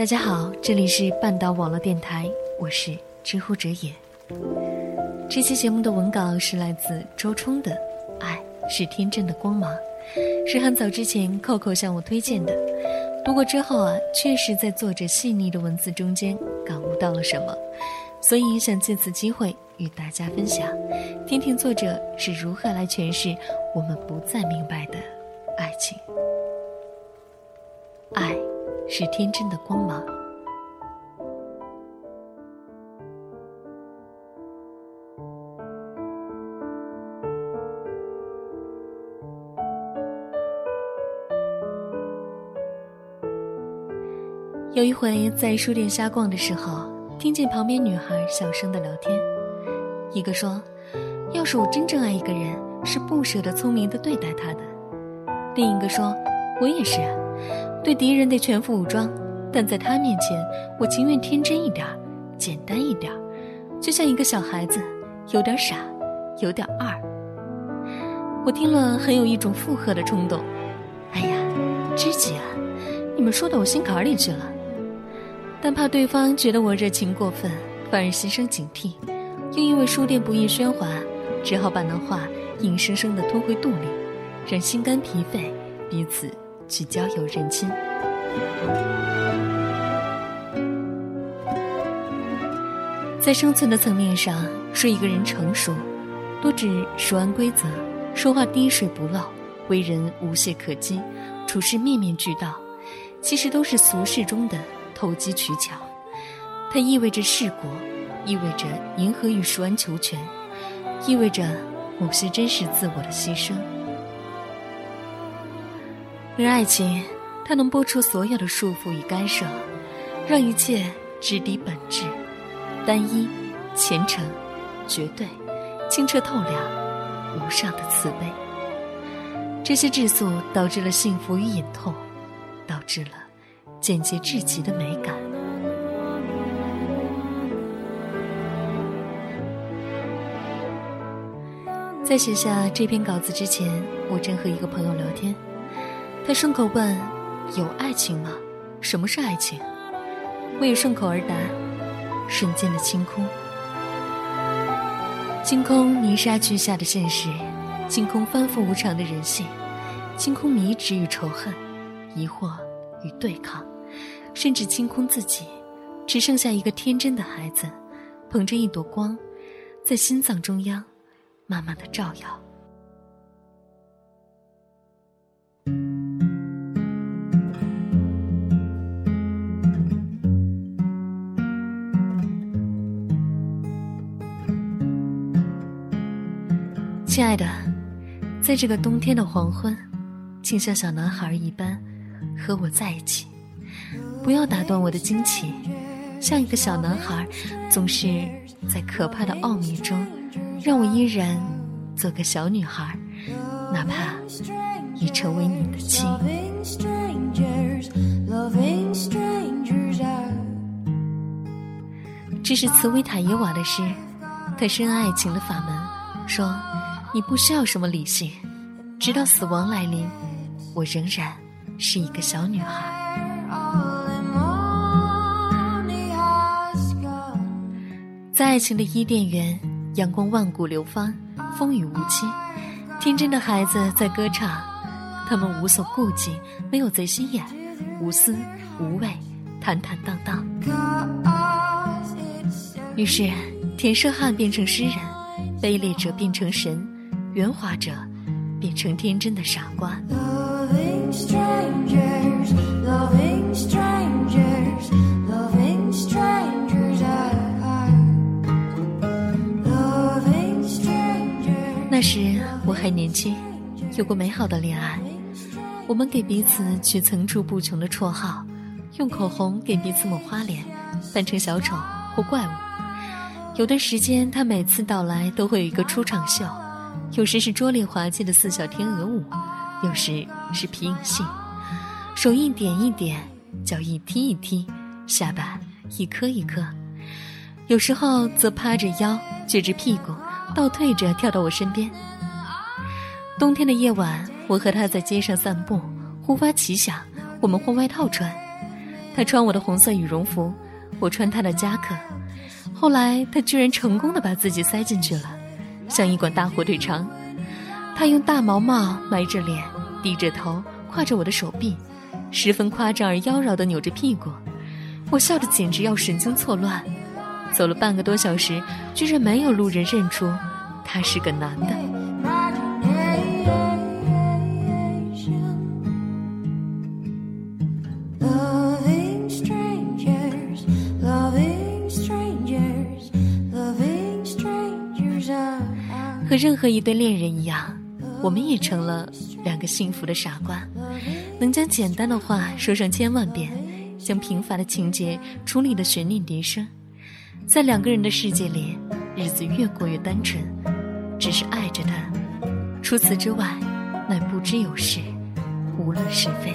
大家好，这里是半岛网络电台，我是知乎者也。这期节目的文稿是来自周冲的，《爱是天真的光芒》，是很早之前扣扣向我推荐的。读过之后啊，确实在作者细腻的文字中间感悟到了什么，所以想借此机会与大家分享，听听作者是如何来诠释我们不再明白的爱情。爱。是天真的光芒。有一回在书店瞎逛的时候，听见旁边女孩小声的聊天，一个说：“要是我真正爱一个人，是不舍得聪明的对待他的。”另一个说：“我也是。”对敌人得全副武装，但在他面前，我情愿天真一点儿简单一点儿就像一个小孩子，有点傻，有点二。我听了很有一种附和的冲动。哎呀，知己啊，你们说到我心坎里去了。但怕对方觉得我热情过分，反而心生警惕，又因为书店不易喧哗，只好把那话硬生生的吞回肚里，让心肝脾肺彼此。去交友认亲，在生存的层面上，说一个人成熟，多指熟谙规则，说话滴水不漏，为人无懈可击，处事面面俱到，其实都是俗世中的投机取巧。它意味着世故，意味着迎合与熟谙求全，意味着某些真实自我的牺牲。而爱情，它能拨出所有的束缚与干涉，让一切直抵本质，单一、虔诚、绝对、清澈透亮、无上的慈悲。这些质素导致了幸福与隐痛，导致了简洁至极的美感。在写下这篇稿子之前，我正和一个朋友聊天。他顺口问：“有爱情吗？什么是爱情？”我也顺口而答：“瞬间的清空，清空泥沙俱下的现实，清空反复无常的人性，清空迷执与仇恨，疑惑与对抗，甚至清空自己，只剩下一个天真的孩子，捧着一朵光，在心脏中央，慢慢的照耀。”亲爱的，在这个冬天的黄昏，请像小男孩一般和我在一起，不要打断我的惊奇。像一个小男孩，总是在可怕的奥秘中，让我依然做个小女孩，哪怕已成为你的妻。这是茨维塔耶瓦的诗，他深谙爱情的法门，说。你不需要什么理性，直到死亡来临，我仍然是一个小女孩。在爱情的伊甸园，阳光万古流芳，风雨无期，天真的孩子在歌唱，他们无所顾忌，没有贼心眼，无私无畏，坦坦荡荡。于是，田舍汉变成诗人，卑劣者变成神。圆滑者变成天真的傻瓜。那时我还年轻，有过美好的恋爱。我们给彼此取层出不穷的绰号，用口红给彼此抹花脸，扮成小丑或怪物。有段时间，他每次到来都会有一个出场秀。有时是拙劣滑稽的四小天鹅舞，有时是皮影戏，手一点一点，脚一踢一踢，下巴一颗一颗，有时候则趴着腰，撅着屁股，倒退着跳到我身边。冬天的夜晚，我和他在街上散步，忽发奇想，我们换外套穿。他穿我的红色羽绒服，我穿他的夹克。后来他居然成功的把自己塞进去了，像一管大火腿肠。他用大毛帽埋着脸，低着头，挎着我的手臂，十分夸张而妖娆的扭着屁股。我笑得简直要神经错乱。走了半个多小时，居然没有路人认出他是个男的。和任何一对恋人一样，我们也成了两个幸福的傻瓜，能将简单的话说上千万遍，将平凡的情节处理的悬念迭生。在两个人的世界里，日子越过越单纯，只是爱着他。除此之外，乃不知有事，无论是非。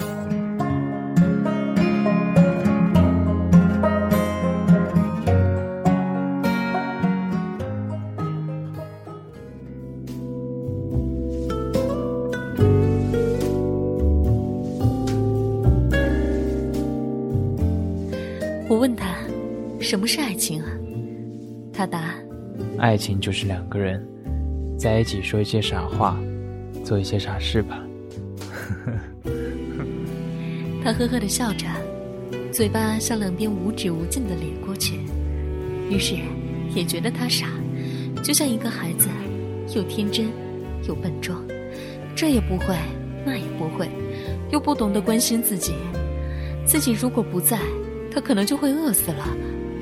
什么是爱情啊？”他答：“爱情就是两个人在一起说一些傻话，做一些傻事吧。”他呵呵的笑着，嘴巴向两边无止无尽的咧过去。于是，也觉得他傻，就像一个孩子，又天真，又笨拙，这也不会，那也不会，又不懂得关心自己。自己如果不在，他可能就会饿死了，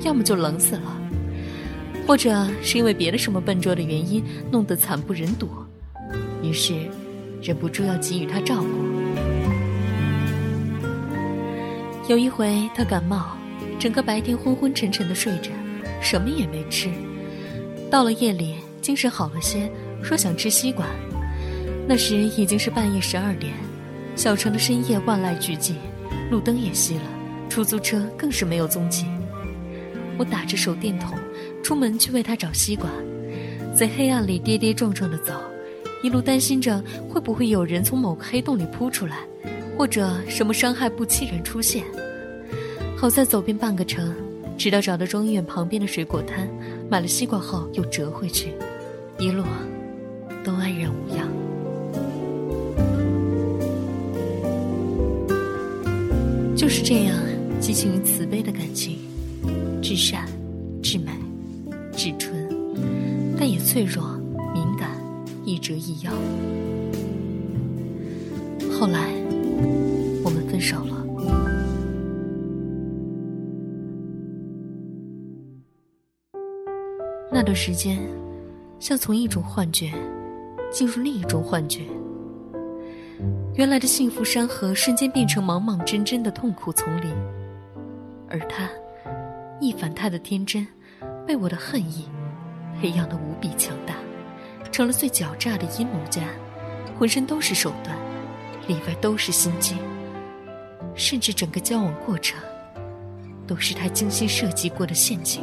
要么就冷死了。或者是因为别的什么笨拙的原因，弄得惨不忍睹，于是忍不住要给予他照顾。有一回他感冒，整个白天昏昏沉沉的睡着，什么也没吃。到了夜里，精神好了些，说想吃西瓜。那时已经是半夜十二点，小城的深夜万籁俱寂，路灯也熄了，出租车更是没有踪迹。我打着手电筒。出门去为他找西瓜，在黑暗里跌跌撞撞的走，一路担心着会不会有人从某个黑洞里扑出来，或者什么伤害不期然出现。好在走遍半个城，直到找到中医院旁边的水果摊，买了西瓜后又折回去，一路都安然无恙。就是这样，激情与慈悲的感情，至善，至美。至纯，但也脆弱、敏感、易折易要。后来，我们分手了。那段时间，像从一种幻觉进入另一种幻觉。原来的幸福山河瞬间变成莽莽真真的痛苦丛林，而他，一反他的天真。被我的恨意培养的无比强大，成了最狡诈的阴谋家，浑身都是手段，里外都是心机，甚至整个交往过程都是他精心设计过的陷阱。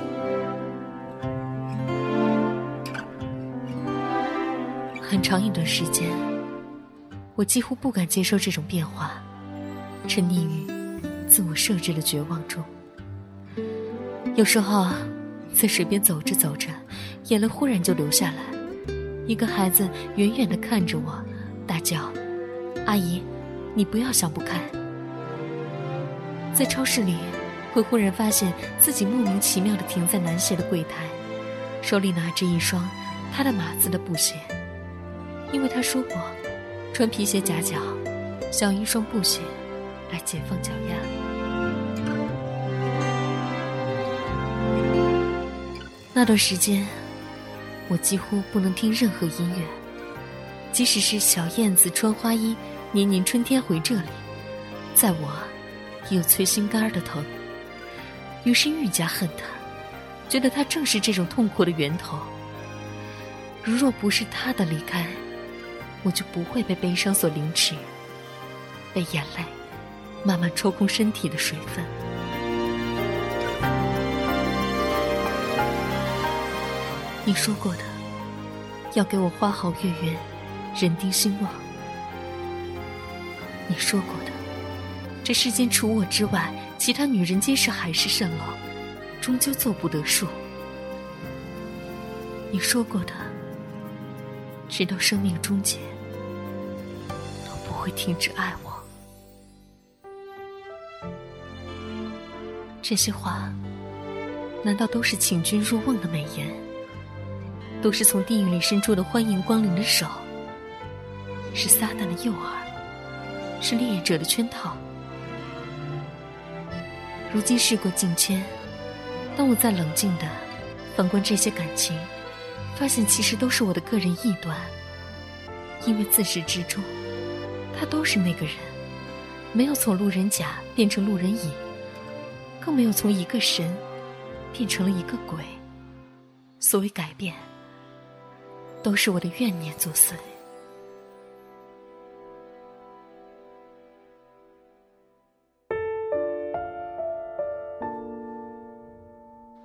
很长一段时间，我几乎不敢接受这种变化，沉溺于自我设置的绝望中。有时候。在水边走着走着，眼泪忽然就流下来。一个孩子远远地看着我，大叫：“阿姨，你不要想不开。”在超市里，会忽然发现自己莫名其妙地停在男鞋的柜台，手里拿着一双他的码子的布鞋，因为他说过，穿皮鞋夹脚，想一双布鞋来解放脚丫。那段时间，我几乎不能听任何音乐，即使是小燕子穿花衣，年年春天回这里，在我也有催心肝的疼。于是愈加恨他，觉得他正是这种痛苦的源头。如若不是他的离开，我就不会被悲伤所凌迟，被眼泪慢慢抽空身体的水分。你说过的，要给我花好月圆，人丁兴旺。你说过的，这世间除我之外，其他女人皆是海市蜃楼，终究做不得数。你说过的，直到生命终结，都不会停止爱我。这些话，难道都是请君入瓮的美言？都是从地狱里伸出的欢迎光临的手？是撒旦的诱饵？是猎者的圈套？如今事过境迁，当我再冷静的反观这些感情，发现其实都是我的个人臆断。因为自始至终，他都是那个人，没有从路人甲变成路人乙。更没有从一个神变成了一个鬼。所谓改变，都是我的怨念作祟。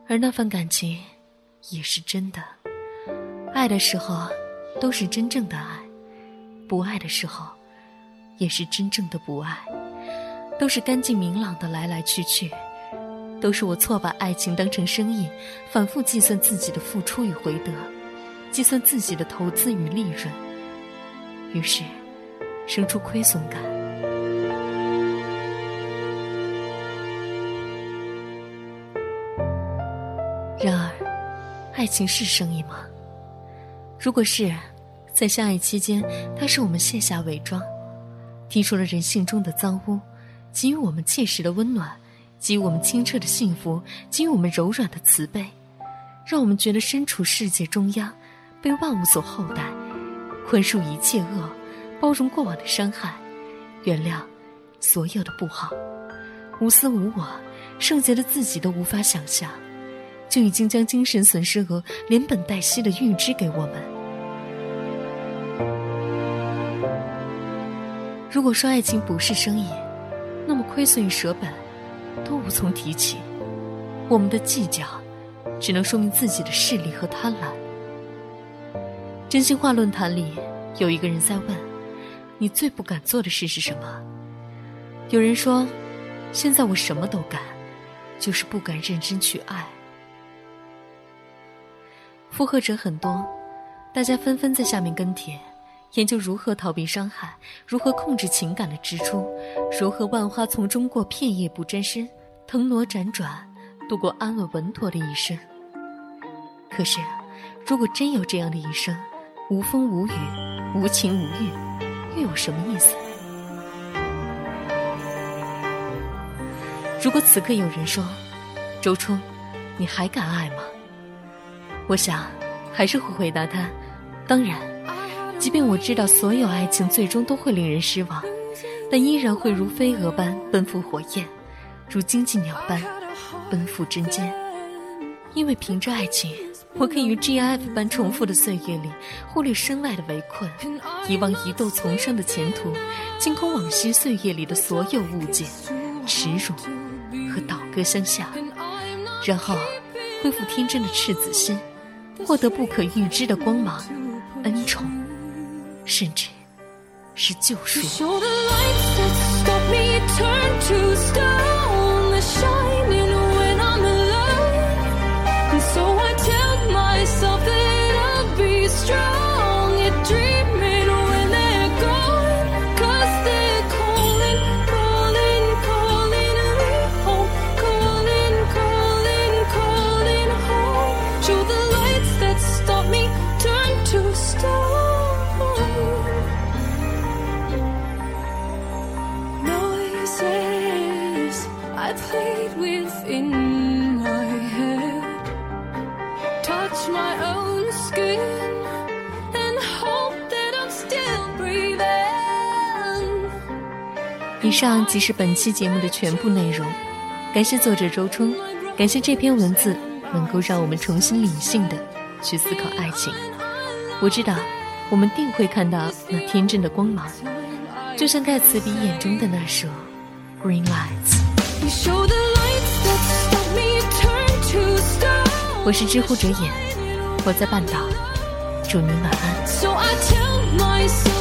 而那份感情，也是真的。爱的时候，都是真正的爱；不爱的时候，也是真正的不爱。都是干净明朗的来来去去。都是我错把爱情当成生意，反复计算自己的付出与回得，计算自己的投资与利润，于是生出亏损感。然而，爱情是生意吗？如果是，在相爱期间，它是我们卸下伪装，剔除了人性中的脏污，给予我们切实的温暖。给予我们清澈的幸福，给予我们柔软的慈悲，让我们觉得身处世界中央，被万物所厚待，宽恕一切恶，包容过往的伤害，原谅所有的不好，无私无我，圣洁的自己都无法想象，就已经将精神损失额连本带息的预支给我们。如果说爱情不是生意，那么亏损与舍本。都无从提起，我们的计较，只能说明自己的势力和贪婪。真心话论坛里有一个人在问：“你最不敢做的事是什么？”有人说：“现在我什么都敢，就是不敢认真去爱。”附和者很多，大家纷纷在下面跟帖，研究如何逃避伤害，如何控制情感的支出，如何万花丛中过，片叶不沾身。腾挪辗转，度过安稳稳妥的一生。可是，如果真有这样的一生，无风无雨，无情无欲，又有什么意思？如果此刻有人说：“周冲，你还敢爱吗？”我想，还是会回答他：“当然，即便我知道所有爱情最终都会令人失望，但依然会如飞蛾般奔赴火焰。”如荆棘鸟般奔赴针尖，因为凭着爱情，我可以于 GIF 般重复的岁月里，忽略身外的围困，遗忘疑窦丛生的前途，清空往昔岁月里的所有误解、耻辱和倒戈相向，然后恢复天真的赤子心，获得不可预知的光芒、恩宠，甚至是救赎。上即是本期节目的全部内容，感谢作者周冲，感谢这篇文字能够让我们重新理性的去思考爱情。我知道，我们定会看到那天真的光芒，就像盖茨比眼中的那首《Green Lights》。我是知乎者眼，我在半岛，祝您晚安。